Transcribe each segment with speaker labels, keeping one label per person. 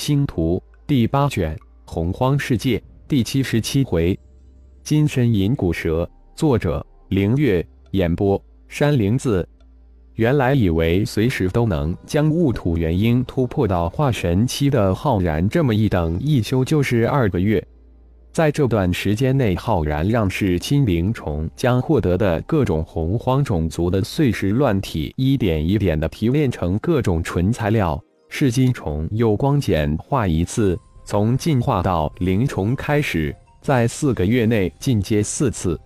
Speaker 1: 星图第八卷洪荒世界第七十七回，金身银骨蛇。作者：凌月。演播：山灵子。原来以为随时都能将雾土元婴突破到化神期的浩然，这么一等一修就是二个月。在这段时间内，浩然让噬金灵虫将获得的各种洪荒种族的碎石乱体一点一点的提炼成各种纯材料。噬金虫又光简化一次，从进化到灵虫开始，在四个月内进阶四次。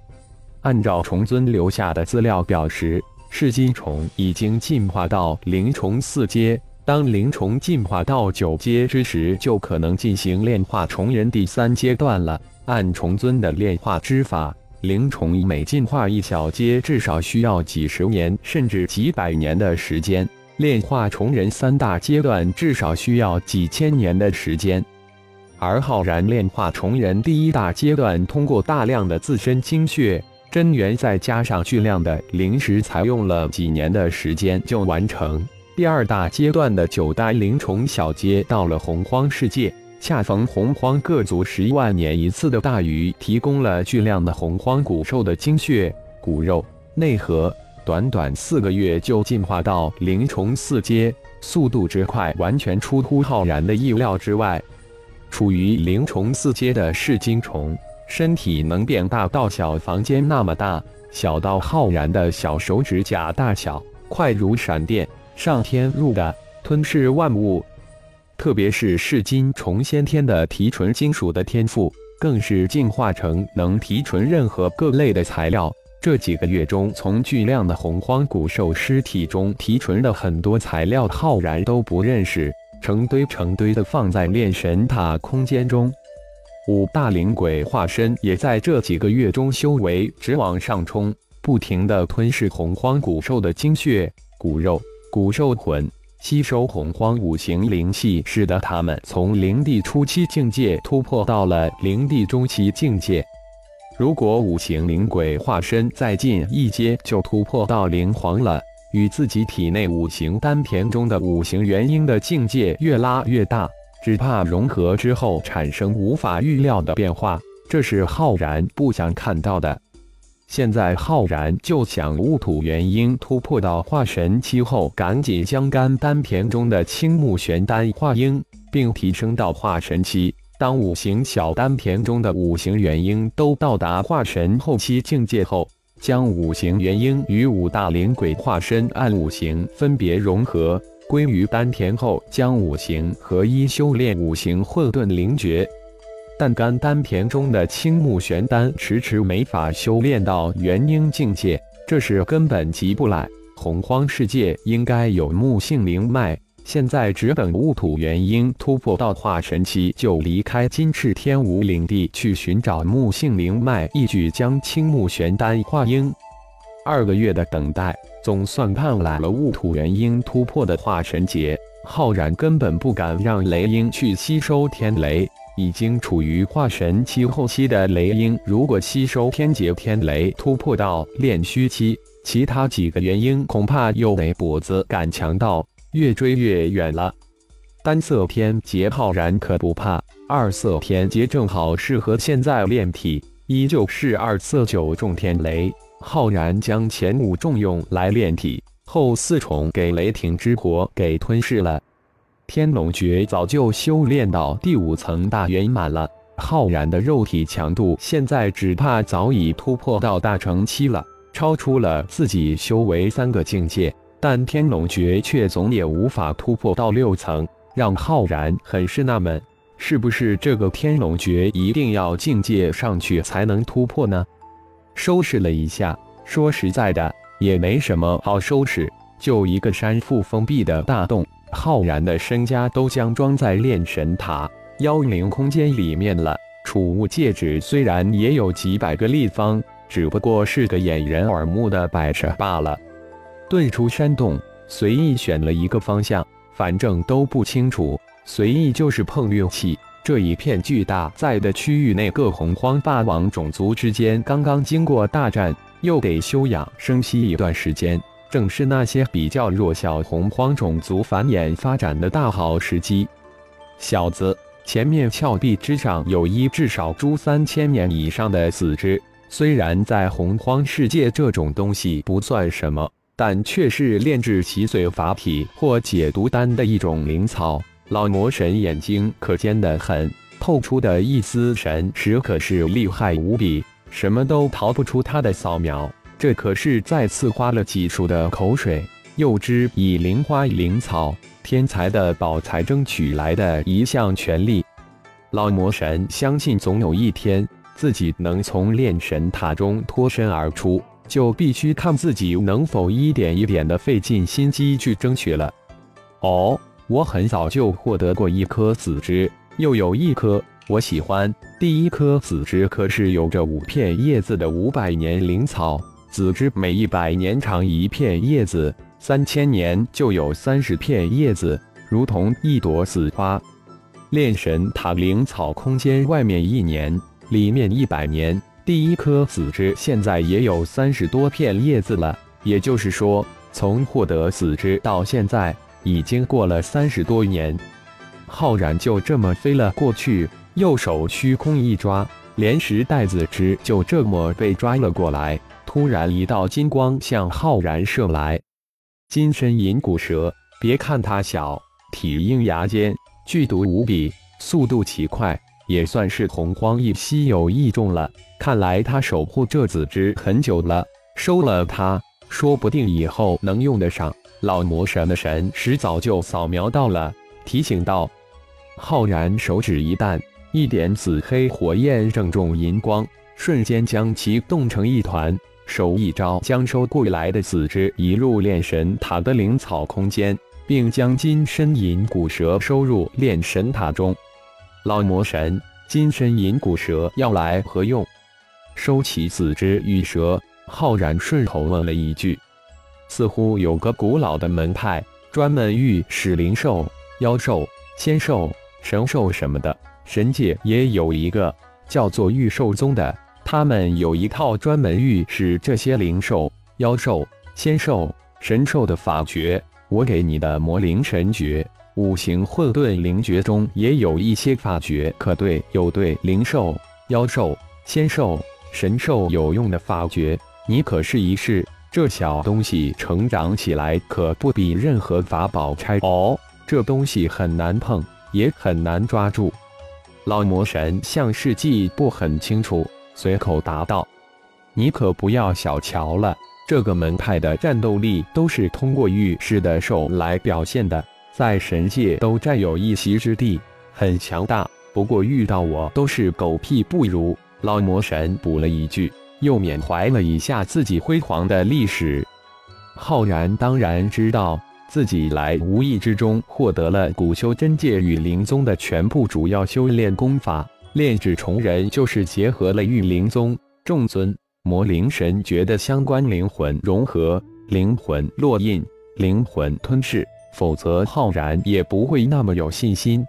Speaker 1: 按照虫尊留下的资料表示，噬金虫已经进化到灵虫四阶。当灵虫进化到九阶之时，就可能进行炼化虫人第三阶段了。按虫尊的炼化之法，灵虫每进化一小阶，至少需要几十年甚至几百年的时间。炼化虫人三大阶段至少需要几千年的时间，而浩然炼化虫人第一大阶段，通过大量的自身精血真元，再加上巨量的灵石，才用了几年的时间就完成。第二大阶段的九代灵虫小阶到了洪荒世界，恰逢洪荒各族十万年一次的大雨，提供了巨量的洪荒古兽的精血、骨肉、内核。短短四个月就进化到灵虫四阶，速度之快，完全出乎浩然的意料之外。处于灵虫四阶的噬金虫，身体能变大到小房间那么大，小到浩然的小手指甲大小，快如闪电，上天入地，吞噬万物。特别是噬金虫先天的提纯金属的天赋，更是进化成能提纯任何各类的材料。这几个月中，从巨量的洪荒古兽尸体中提纯的很多材料，浩然都不认识，成堆成堆的放在炼神塔空间中。五大灵鬼化身也在这几个月中修为直往上冲，不停地吞噬洪荒古兽的精血、骨肉、古兽魂，吸收洪荒五行灵气，使得他们从灵帝初期境界突破到了灵帝中期境界。如果五行灵鬼化身再进一阶，就突破到灵皇了。与自己体内五行丹田中的五行元婴的境界越拉越大，只怕融合之后产生无法预料的变化，这是浩然不想看到的。现在浩然就想戊土元婴突破到化神期后，赶紧将肝丹田中的青木玄丹化婴，并提升到化神期。当五行小丹田中的五行元婴都到达化神后期境界后，将五行元婴与五大灵鬼化身按五行分别融合归于丹田后，将五行合一修炼五行混沌灵诀。但肝丹田中的青木玄丹迟迟没法修炼到元婴境界，这是根本急不来。洪荒世界应该有木性灵脉。现在只等雾土元婴突破到化神期，就离开金翅天武领地去寻找木性灵脉，一举将青木玄丹化婴。二个月的等待，总算盼来了雾土元婴突破的化神劫。浩然根本不敢让雷鹰去吸收天雷，已经处于化神期后期的雷鹰，如果吸收天劫天雷，突破到炼虚期，其他几个元婴恐怕又得脖子赶强盗。越追越远了，单色天劫浩然可不怕，二色天劫正好适合现在炼体，依旧是二色九重天雷。浩然将前五重用来炼体，后四重给雷霆之火给吞噬了。天龙诀早就修炼到第五层大圆满了，浩然的肉体强度现在只怕早已突破到大成期了，超出了自己修为三个境界。但天龙诀却总也无法突破到六层，让浩然很是纳闷：是不是这个天龙诀一定要境界上去才能突破呢？收拾了一下，说实在的，也没什么好收拾，就一个山腹封闭的大洞，浩然的身家都将装在炼神塔妖灵空间里面了。储物戒指虽然也有几百个立方，只不过是个掩人耳目的摆设罢了。遁出山洞，随意选了一个方向，反正都不清楚，随意就是碰运气。这一片巨大在的区域内，各洪荒霸王种族之间刚刚经过大战，又得休养生息一段时间，正是那些比较弱小洪荒种族繁衍发展的大好时机。小子，前面峭壁之上有一至少株三千年以上的死枝，虽然在洪荒世界这种东西不算什么，但却是炼制奇髓法体或解毒丹的一种灵草。老魔神眼睛可尖得很，透出的一丝神识可是厉害无比，什么都逃不出他的扫描。这可是再次花了几束的口水，又知以灵花灵草天才的宝才争取来的一项权利。老魔神相信，总有一天自己能从炼神塔中脱身而出，就必须看自己能否一点一点的费尽心机去争取了。哦。我很早就获得过一颗紫枝，又有一颗我喜欢。第一颗紫枝可是有着五片叶子的五百年灵草，紫枝每一百年长一片叶子，三千年就有三十片叶子，如同一朵紫花。炼神塔灵草空间外面一年，里面一百年。第一颗紫枝现在也有三十多片叶子了，也就是说，从获得紫枝到现在。已经过了三十多年，浩然就这么飞了过去，右手虚空一抓，连石带子枝就这么被抓了过来。突然，一道金光向浩然射来。金身银骨蛇，别看它小，体硬牙尖，剧毒无比，速度奇快，也算是洪荒一稀有异种了。看来他守护这紫枝很久了，收了它，说不定以后能用得上。老魔神的神识早就扫描到了，提醒道：“浩然手指一弹，一点紫黑火焰正中银光，瞬间将其冻成一团。手一招，将收过来的紫枝移入炼神塔的灵草空间，并将金身银骨蛇收入炼神塔中。老魔神，金身银骨蛇要来何用？收起紫之玉蛇，浩然顺口问了一句。似乎有个古老的门派，专门御使灵兽、妖兽、仙兽、神兽什么的。神界也有一个叫做御兽宗的，他们有一套专门御使这些灵兽、妖兽、仙兽、神兽的法诀。我给你的魔灵神诀、五行混沌灵诀中也有一些法诀，可对有对灵兽、妖兽、仙兽、神兽有用的法诀，你可试一试。这小东西成长起来可不比任何法宝差哦。这东西很难碰，也很难抓住。老魔神像是记不很清楚，随口答道：“你可不要小瞧了，这个门派的战斗力都是通过御世的兽来表现的，在神界都占有一席之地，很强大。不过遇到我都是狗屁不如。”老魔神补了一句。又缅怀了一下自己辉煌的历史，浩然当然知道自己来无意之中获得了古修真界与灵宗的全部主要修炼功法，炼制重人就是结合了玉灵宗众尊魔灵神诀的相关灵魂融合、灵魂落印、灵魂吞噬，否则浩然也不会那么有信心。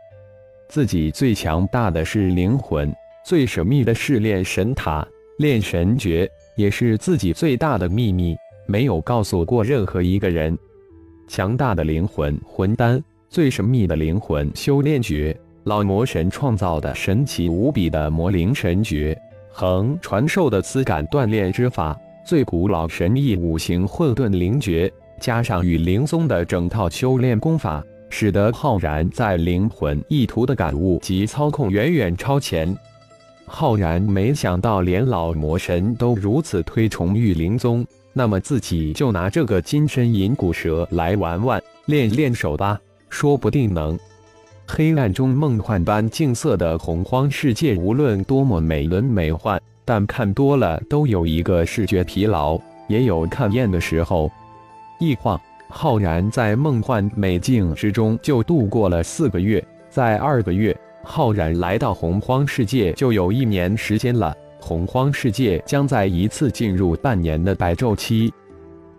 Speaker 1: 自己最强大的是灵魂，最神秘的是炼神塔。炼神诀也是自己最大的秘密，没有告诉过任何一个人。强大的灵魂魂丹，最神秘的灵魂修炼诀，老魔神创造的神奇无比的魔灵神诀，恒传授的丝感锻炼之法，最古老神秘五行混沌灵诀，加上与灵宗的整套修炼功法，使得浩然在灵魂意图的感悟及操控远远超前。浩然没想到，连老魔神都如此推崇玉灵宗，那么自己就拿这个金身银骨蛇来玩玩，练练手吧，说不定能。黑暗中梦幻般静色的洪荒世界，无论多么美轮美奂，但看多了都有一个视觉疲劳，也有看厌的时候。一晃，浩然在梦幻美境之中就度过了四个月，在二个月。浩然来到洪荒世界就有一年时间了，洪荒世界将在一次进入半年的白昼期。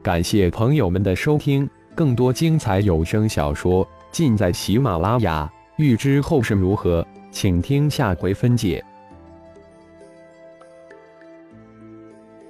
Speaker 1: 感谢朋友们的收听，更多精彩有声小说尽在喜马拉雅。欲知后事如何，请听下回分解。